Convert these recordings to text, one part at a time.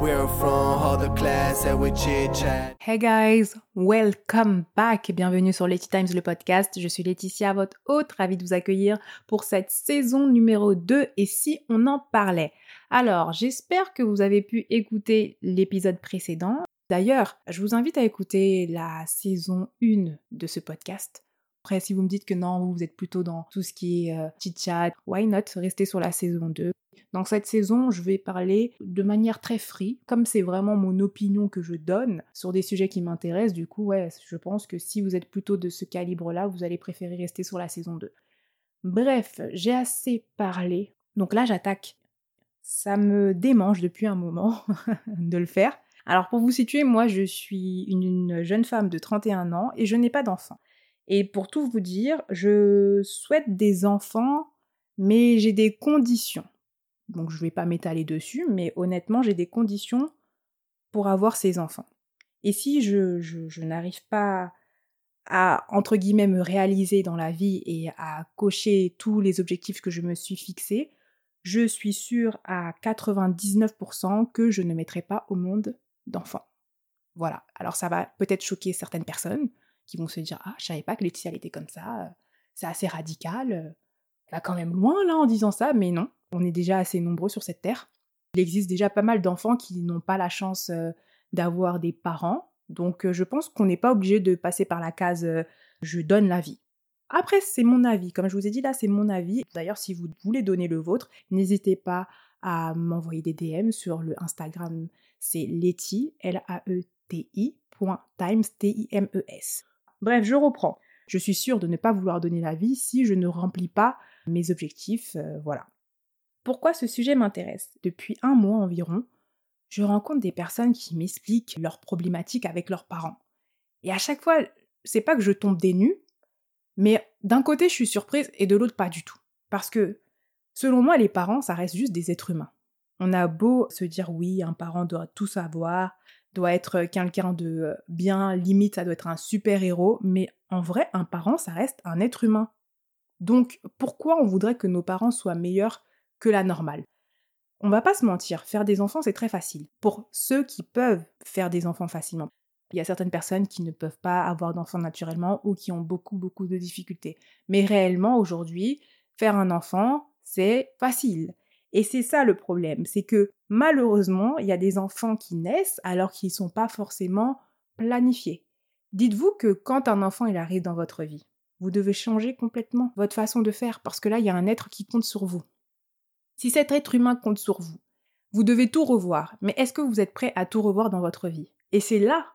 We're from the class we chat. Hey guys, welcome back. Bienvenue sur Letty Times le podcast. Je suis Laetitia, votre hôte, ravie de vous accueillir pour cette saison numéro 2 et si on en parlait. Alors, j'espère que vous avez pu écouter l'épisode précédent. D'ailleurs, je vous invite à écouter la saison 1 de ce podcast. Après, si vous me dites que non, vous êtes plutôt dans tout ce qui est euh, chit-chat, why not rester sur la saison 2 Dans cette saison, je vais parler de manière très free, comme c'est vraiment mon opinion que je donne sur des sujets qui m'intéressent. Du coup, ouais, je pense que si vous êtes plutôt de ce calibre-là, vous allez préférer rester sur la saison 2. Bref, j'ai assez parlé. Donc là, j'attaque. Ça me démange depuis un moment de le faire. Alors pour vous situer, moi je suis une jeune femme de 31 ans et je n'ai pas d'enfant. Et pour tout vous dire, je souhaite des enfants, mais j'ai des conditions. Donc je ne vais pas m'étaler dessus, mais honnêtement, j'ai des conditions pour avoir ces enfants. Et si je, je, n'arrive pas à, entre guillemets, me réaliser dans la vie et à cocher tous les objectifs que je me suis fixés, je suis sûre à 99% que je ne mettrai pas au monde d'enfants. Voilà. Alors ça va peut-être choquer certaines personnes, qui vont se dire Ah, je savais pas que Laetitia était comme ça, euh, c'est assez radical, elle va quand même loin là en disant ça, mais non, on est déjà assez nombreux sur cette terre. Il existe déjà pas mal d'enfants qui n'ont pas la chance euh, d'avoir des parents, donc euh, je pense qu'on n'est pas obligé de passer par la case je donne la vie. Après, c'est mon avis. Comme je vous ai dit là, c'est mon avis. D'ailleurs, si vous voulez donner le vôtre, n'hésitez pas à m'envoyer des DM sur le Instagram. C'est Letty, L-A-E-T-I, Times, T-I-M-E-S. Bref, je reprends. Je suis sûre de ne pas vouloir donner la vie si je ne remplis pas mes objectifs, euh, voilà. Pourquoi ce sujet m'intéresse? Depuis un mois environ, je rencontre des personnes qui m'expliquent leurs problématiques avec leurs parents. Et à chaque fois, c'est pas que je tombe des nues, mais d'un côté je suis surprise et de l'autre pas du tout. Parce que, selon moi, les parents, ça reste juste des êtres humains. On a beau se dire oui, un parent doit tout savoir, doit être quelqu'un de euh, bien, limite, ça doit être un super-héros, mais en vrai, un parent, ça reste un être humain. Donc, pourquoi on voudrait que nos parents soient meilleurs que la normale? On va pas se mentir, faire des enfants, c'est très facile. Pour ceux qui peuvent faire des enfants facilement. Il y a certaines personnes qui ne peuvent pas avoir d'enfants naturellement ou qui ont beaucoup, beaucoup de difficultés. Mais réellement, aujourd'hui, faire un enfant, c'est facile. Et c'est ça le problème, c'est que malheureusement, il y a des enfants qui naissent alors qu'ils ne sont pas forcément planifiés. Dites-vous que quand un enfant il arrive dans votre vie, vous devez changer complètement votre façon de faire parce que là, il y a un être qui compte sur vous. Si cet être humain compte sur vous, vous devez tout revoir. Mais est-ce que vous êtes prêt à tout revoir dans votre vie? Et c'est là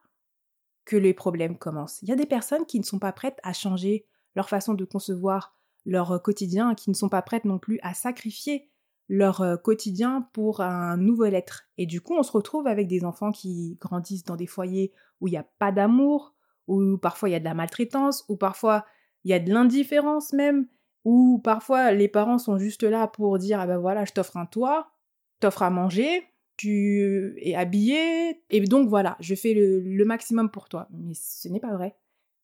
que les problèmes commencent. Il y a des personnes qui ne sont pas prêtes à changer leur façon de concevoir leur quotidien, qui ne sont pas prêtes non plus à sacrifier leur euh, quotidien pour un nouvel être. Et du coup, on se retrouve avec des enfants qui grandissent dans des foyers où il n'y a pas d'amour, où parfois il y a de la maltraitance, où parfois il y a de l'indifférence même, où parfois les parents sont juste là pour dire ah ben voilà, je t'offre un toit, t'offre à manger, tu es habillé, et donc voilà, je fais le, le maximum pour toi. Mais ce n'est pas vrai.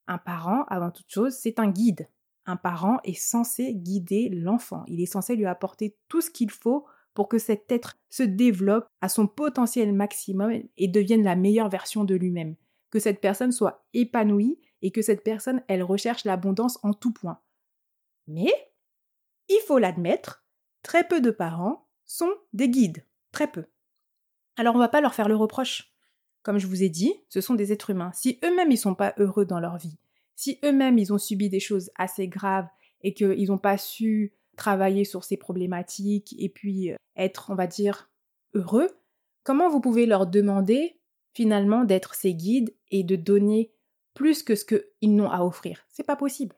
Un parent, avant toute chose, c'est un guide. Un parent est censé guider l'enfant, il est censé lui apporter tout ce qu'il faut pour que cet être se développe à son potentiel maximum et devienne la meilleure version de lui-même, que cette personne soit épanouie et que cette personne, elle recherche l'abondance en tout point. Mais, il faut l'admettre, très peu de parents sont des guides, très peu. Alors on va pas leur faire le reproche. Comme je vous ai dit, ce sont des êtres humains. Si eux-mêmes ils sont pas heureux dans leur vie, si eux-mêmes ils ont subi des choses assez graves et qu'ils n'ont pas su travailler sur ces problématiques et puis euh, être, on va dire, heureux, comment vous pouvez leur demander finalement d'être ces guides et de donner plus que ce qu'ils n'ont à offrir? C'est pas possible.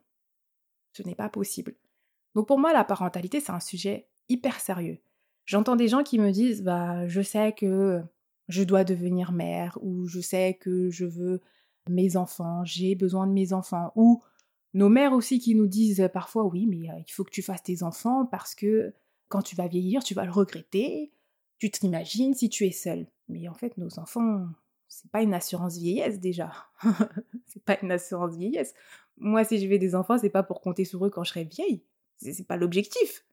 Ce n'est pas possible. Donc pour moi, la parentalité, c'est un sujet hyper sérieux. J'entends des gens qui me disent bah je sais que je dois devenir mère ou je sais que je veux mes enfants, j'ai besoin de mes enfants. Ou nos mères aussi qui nous disent parfois oui, mais euh, il faut que tu fasses tes enfants parce que quand tu vas vieillir, tu vas le regretter. Tu t'imagines si tu es seule. Mais en fait, nos enfants, c'est pas une assurance vieillesse déjà. c'est pas une assurance vieillesse. Moi, si je veux des enfants, c'est pas pour compter sur eux quand je serai vieille. C'est pas l'objectif.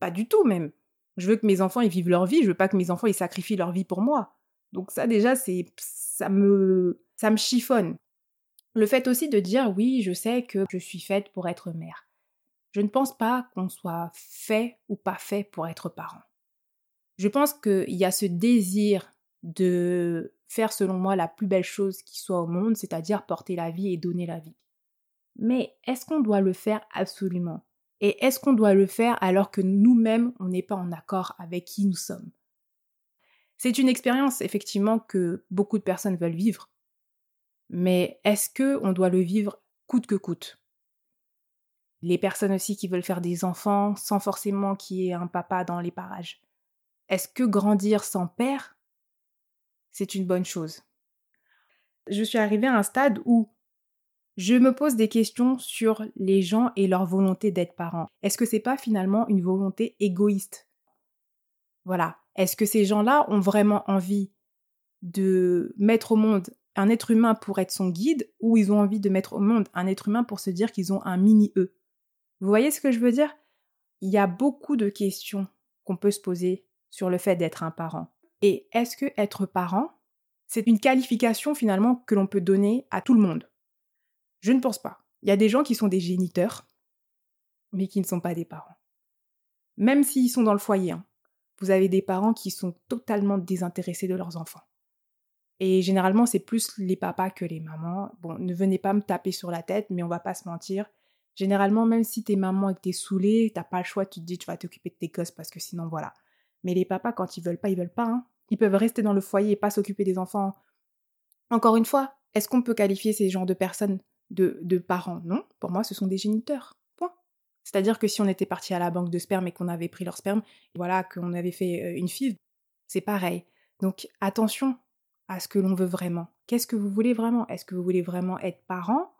Pas du tout même. Je veux que mes enfants ils vivent leur vie, je veux pas que mes enfants ils sacrifient leur vie pour moi. Donc ça déjà, c'est ça me ça me chiffonne. Le fait aussi de dire oui, je sais que je suis faite pour être mère. Je ne pense pas qu'on soit fait ou pas fait pour être parent. Je pense qu'il y a ce désir de faire selon moi la plus belle chose qui soit au monde, c'est-à-dire porter la vie et donner la vie. Mais est-ce qu'on doit le faire absolument? Et est-ce qu'on doit le faire alors que nous-mêmes, on n'est pas en accord avec qui nous sommes? C'est une expérience, effectivement, que beaucoup de personnes veulent vivre. Mais est-ce que on doit le vivre coûte que coûte? Les personnes aussi qui veulent faire des enfants sans forcément qu'il y ait un papa dans les parages. Est-ce que grandir sans père, c'est une bonne chose? Je suis arrivée à un stade où je me pose des questions sur les gens et leur volonté d'être parents. Est-ce que c'est pas finalement une volonté égoïste? Voilà. Est-ce que ces gens-là ont vraiment envie de mettre au monde un être humain pour être son guide ou ils ont envie de mettre au monde un être humain pour se dire qu'ils ont un mini-eux Vous voyez ce que je veux dire? Il y a beaucoup de questions qu'on peut se poser sur le fait d'être un parent. Et est-ce que être parent, c'est une qualification finalement que l'on peut donner à tout le monde? Je ne pense pas. Il y a des gens qui sont des géniteurs, mais qui ne sont pas des parents. Même s'ils sont dans le foyer, hein, vous avez des parents qui sont totalement désintéressés de leurs enfants. Et généralement, c'est plus les papas que les mamans. Bon, ne venez pas me taper sur la tête, mais on va pas se mentir. Généralement, même si t'es maman et que t'es saoulée, t'as pas le choix, tu te dis tu vas t'occuper de tes gosses parce que sinon voilà. Mais les papas, quand ils veulent pas, ils veulent pas. Hein. Ils peuvent rester dans le foyer et pas s'occuper des enfants. Encore une fois, est-ce qu'on peut qualifier ces genres de personnes de, parents? Non, pour moi, ce sont des géniteurs. Point. C'est-à-dire que si on était parti à la banque de sperme et qu'on avait pris leur sperme, voilà, qu'on avait fait euh, une FIV, c'est pareil. Donc attention à ce que l'on veut vraiment. Qu'est-ce que vous voulez vraiment? Est-ce que vous voulez vraiment être parent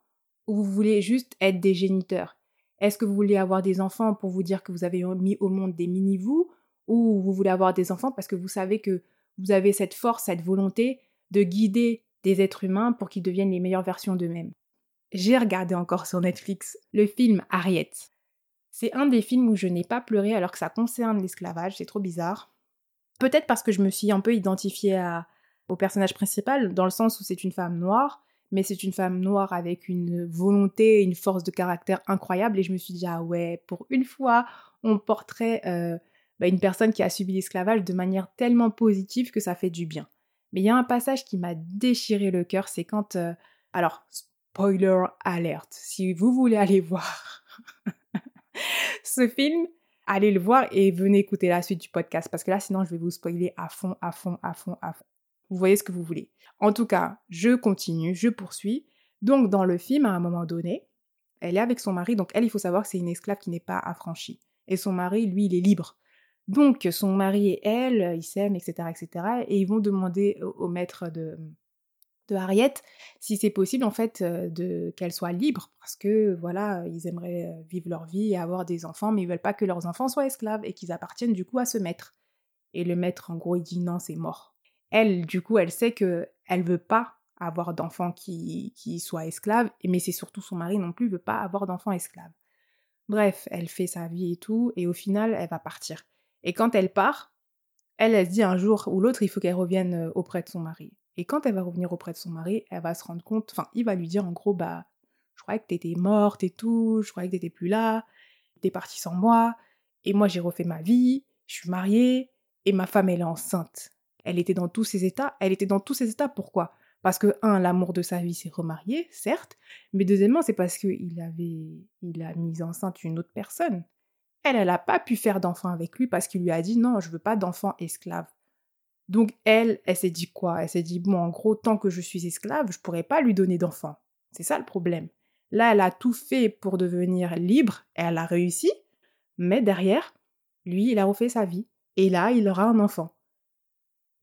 ou vous voulez juste être des géniteurs? Est-ce que vous voulez avoir des enfants pour vous dire que vous avez mis au monde des mini-vous ou vous voulez avoir des enfants parce que vous savez que vous avez cette force, cette volonté de guider des êtres humains pour qu'ils deviennent les meilleures versions d'eux-mêmes? J'ai regardé encore sur Netflix le film Harriet. C'est un des films où je n'ai pas pleuré alors que ça concerne l'esclavage, c'est trop bizarre. Peut-être parce que je me suis un peu identifiée au personnage principal, dans le sens où c'est une femme noire, mais c'est une femme noire avec une volonté, une force de caractère incroyable, et je me suis dit, ah ouais, pour une fois, on porterait euh, bah, une personne qui a subi l'esclavage de manière tellement positive que ça fait du bien. Mais il y a un passage qui m'a déchiré le cœur, c'est quand... Euh, alors, spoiler alert. Si vous voulez aller voir ce film, allez le voir et venez écouter la suite du podcast parce que là, sinon, je vais vous spoiler à fond, à fond, à fond, à fond. Vous voyez ce que vous voulez. En tout cas, je continue, je poursuis. Donc, dans le film, à un moment donné, elle est avec son mari. Donc, elle, il faut savoir que c'est une esclave qui n'est pas affranchie. Et son mari, lui, il est libre. Donc, son mari et elle, ils s'aiment, etc., etc. Et ils vont demander au maître de, de Harriet, si c'est possible en fait euh, de qu'elle soit libre parce que voilà ils aimeraient euh, vivre leur vie et avoir des enfants mais ils veulent pas que leurs enfants soient esclaves et qu'ils appartiennent du coup à ce maître et le maître en gros il dit non c'est mort elle du coup elle sait que elle veut pas avoir d'enfants qui, qui soient esclaves mais c'est surtout son mari non plus veut pas avoir d'enfants esclaves. Bref elle fait sa vie et tout et au final elle va partir. Et quand elle part elle, elle se dit un jour ou l'autre il faut qu'elle revienne euh, auprès de son mari. Et quand elle va revenir auprès de son mari, elle va se rendre compte, enfin, il va lui dire en gros, bah, je croyais que t'étais morte et tout, je croyais que t'étais plus là, t'es partie sans moi, et moi j'ai refait ma vie, je suis mariée, et ma femme elle est enceinte. Elle était dans tous ces états, elle était dans tous ces états, pourquoi? Parce que, un, l'amour de sa vie s'est remarié, certes, mais deuxièmement, c'est parce qu'il avait, il a mis enceinte une autre personne. Elle, elle n'a pas pu faire d'enfant avec lui parce qu'il lui a dit non, je veux pas d'enfant esclave. Donc elle, elle s'est dit quoi? Elle s'est dit, bon, en gros, tant que je suis esclave, je pourrais pas lui donner d'enfant. C'est ça le problème. Là, elle a tout fait pour devenir libre, et elle a réussi, mais derrière, lui, il a refait sa vie. Et là, il aura un enfant.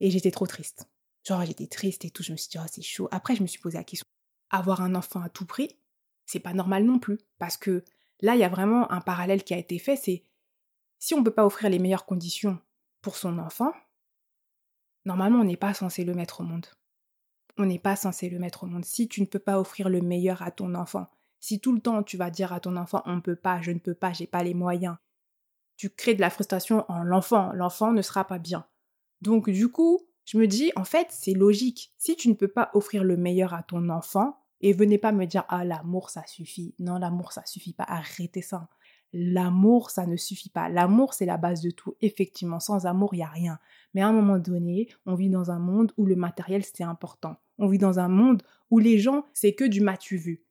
Et j'étais trop triste. Genre, j'étais triste et tout, je me suis dit, oh, c'est chaud. Après, je me suis posé la question, avoir un enfant à tout prix, c'est pas normal non plus. Parce que là, il y a vraiment un parallèle qui a été fait, c'est si on ne peut pas offrir les meilleures conditions pour son enfant, Normalement, on n'est pas censé le mettre au monde. On n'est pas censé le mettre au monde. Si tu ne peux pas offrir le meilleur à ton enfant, si tout le temps tu vas dire à ton enfant on ne peut pas, je ne peux pas, j'ai pas les moyens, tu crées de la frustration en l'enfant. L'enfant ne sera pas bien. Donc du coup, Je me dis, en fait, c'est logique. Si tu ne peux pas offrir le meilleur à ton enfant, et venez pas me dire, ah, l'amour, ça suffit. Non, l'amour, ça suffit pas. Arrêtez ça. L'amour, ça ne suffit pas. L'amour, c'est la base de tout. Effectivement, sans amour, il n'y a rien. Mais à un moment donné, on vit dans un monde où le matériel, c'est important. On vit dans un monde où les gens, c'est que du matu vu.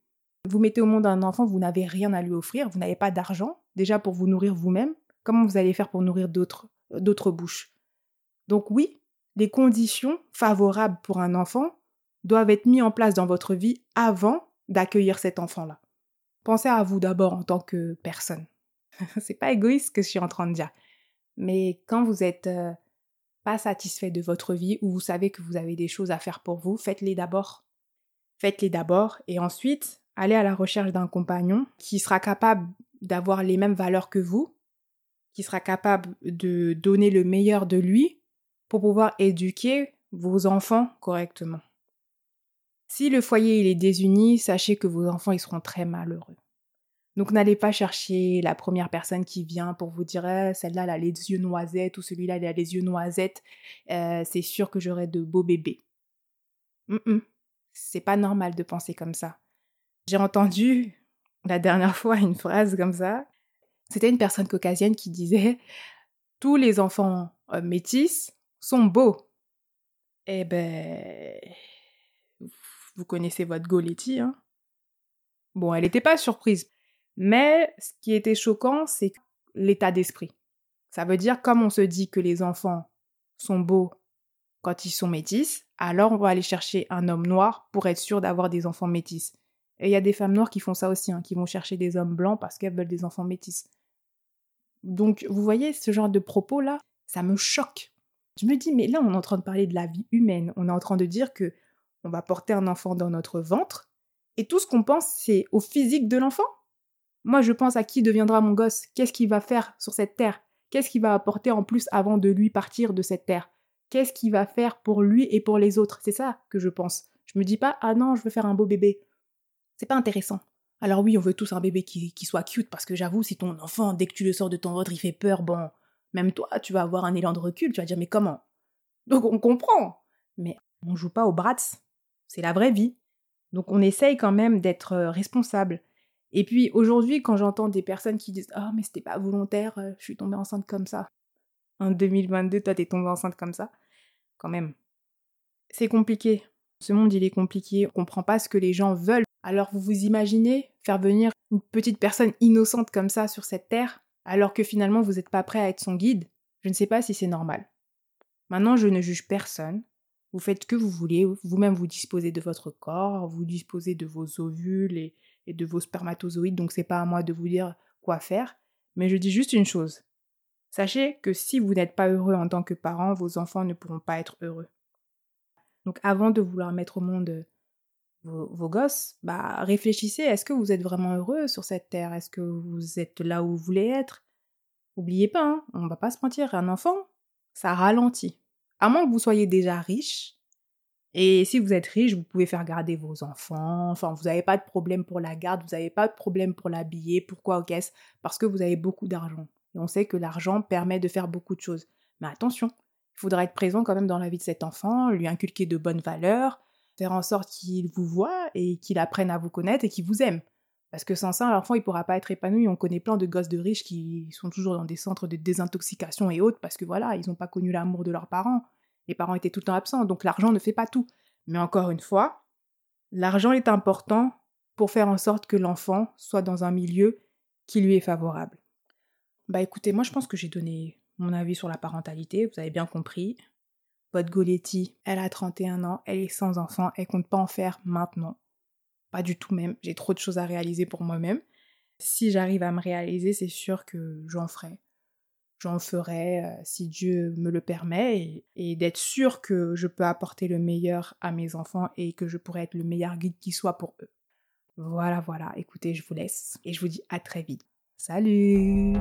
Vous mettez au monde un enfant, vous n'avez rien à lui offrir, vous n'avez pas d'argent, déjà pour vous nourrir vous-même. Comment vous allez faire pour nourrir d'autres, d'autres bouches? Donc oui, les conditions favorables pour un enfant doivent être mises en place dans votre vie avant d'accueillir cet enfant-là. Pensez à vous d'abord en tant que personne. c'est pas égoïste ce que je suis en train de dire. Mais quand vous êtes euh, pas satisfait de votre vie ou vous savez que vous avez des choses à faire pour vous, faites-les d'abord. Faites-les d'abord et ensuite allez à la recherche d'un compagnon qui sera capable d'avoir les mêmes valeurs que vous, qui sera capable de donner le meilleur de lui pour pouvoir éduquer vos enfants correctement. Si le foyer il est désuni, sachez que vos enfants ils seront très malheureux. Donc n'allez pas chercher la première personne qui vient pour vous dire eh, celle-là elle a les yeux noisettes ou celui-là il a les yeux noisettes, euh, c'est sûr que j'aurai de beaux bébés. C'est pas normal de penser comme ça. J'ai entendu la dernière fois une phrase comme ça. C'était une personne caucasienne qui disait tous les enfants euh, métis sont beaux. Eh ben, vous connaissez votre Goletti, hein. Bon, elle n'était pas surprise. Mais ce qui était choquant, c'est l'état d'esprit. Ça veut dire, comme on se dit que les enfants sont beaux quand ils sont métis, alors on va aller chercher un homme noir pour être sûr d'avoir des enfants métis. Et il y a des femmes noires qui font ça aussi, hein, qui vont chercher des hommes blancs parce qu'elles veulent des enfants métis. Donc, vous voyez, ce genre de propos-là, ça me choque. Je me dis, mais là, on est en train de parler de la vie humaine. On est en train de dire que on va porter un enfant dans notre ventre, et tout ce qu'on pense, c'est au physique de l'enfant. Moi, je pense à qui deviendra mon gosse, qu'est-ce qu'il va faire sur cette terre, qu'est-ce qu'il va apporter en plus avant de lui partir de cette terre, qu'est-ce qu'il va faire pour lui et pour les autres? C'est ça que je pense. Je me dis pas, ah non, je veux faire un beau bébé. C'est pas intéressant. Alors oui, on veut tous un bébé qui, qui soit cute, parce que j'avoue, si ton enfant, dès que tu le sors de ton ventre, il fait peur, bon, même toi, tu vas avoir un élan de recul, tu vas dire, mais comment? Donc on comprend. Mais on joue pas au Bratz. C'est la vraie vie. Donc on essaye quand même d'être euh, responsable. Et puis aujourd'hui, quand j'entends des personnes qui disent oh, mais c'était pas volontaire, euh, je suis tombée enceinte comme ça. En 2022, toi, t'es tombée enceinte comme ça. Quand même. C'est compliqué. Ce monde, il est compliqué. On comprend pas ce que les gens veulent. Alors vous vous imaginez faire venir une petite personne innocente comme ça sur cette terre, alors que finalement vous n'êtes pas prêt à être son guide Je ne sais pas si c'est normal. Maintenant, je ne juge personne. Vous faites ce que vous voulez, vous-même vous disposez de votre corps, vous disposez de vos ovules et, de vos spermatozoïdes, donc c'est pas à moi de vous dire quoi faire, mais je dis juste une chose. Sachez que si vous n'êtes pas heureux en tant que parent, vos enfants ne pourront pas être heureux. Donc avant de vouloir mettre au monde vos, gosses, bah réfléchissez, est-ce que vous êtes vraiment heureux sur cette terre? Est-ce que vous êtes là où vous voulez être? Oubliez pas, hein, on va pas se mentir, un enfant, ça ralentit à moins que vous soyez déjà riche. Et si vous êtes riche, vous pouvez faire garder vos enfants. Enfin, vous n'avez pas de problème pour la garde, vous n'avez pas de problème pour l'habiller. Pourquoi au caisse Parce que vous avez beaucoup d'argent. Et on sait que l'argent permet de faire beaucoup de choses. Mais attention, il faudra être présent quand même dans la vie de cet enfant, lui inculquer de bonnes valeurs, faire en sorte qu'il vous voit et qu'il apprenne à vous connaître et qu'il vous aime. Parce que sans ça, l'enfant, il pourra pas être épanoui. On connaît plein de gosses de riches qui sont toujours dans des centres de désintoxication et autres parce que voilà, ils n'ont pas connu l'amour de leurs parents. Les parents étaient tout le temps absents, donc l'argent ne fait pas tout. Mais encore une fois, l'argent est important pour faire en sorte que l'enfant soit dans un milieu qui lui est favorable. Bah écoutez, moi je pense que j'ai donné mon avis sur la parentalité, vous avez bien compris. Votre Goletti, elle a 31 ans, elle est sans enfant, elle compte pas en faire maintenant. Pas du tout même. J'ai trop de choses à réaliser pour moi-même. Si j'arrive à me réaliser, c'est sûr que j'en ferai. J'en ferai euh, si Dieu me le permet et, d'être sûr que je peux apporter le meilleur à mes enfants et que je pourrai être le meilleur guide qui soit pour eux. Voilà, voilà. Écoutez, je vous laisse et je vous dis à très vite. Salut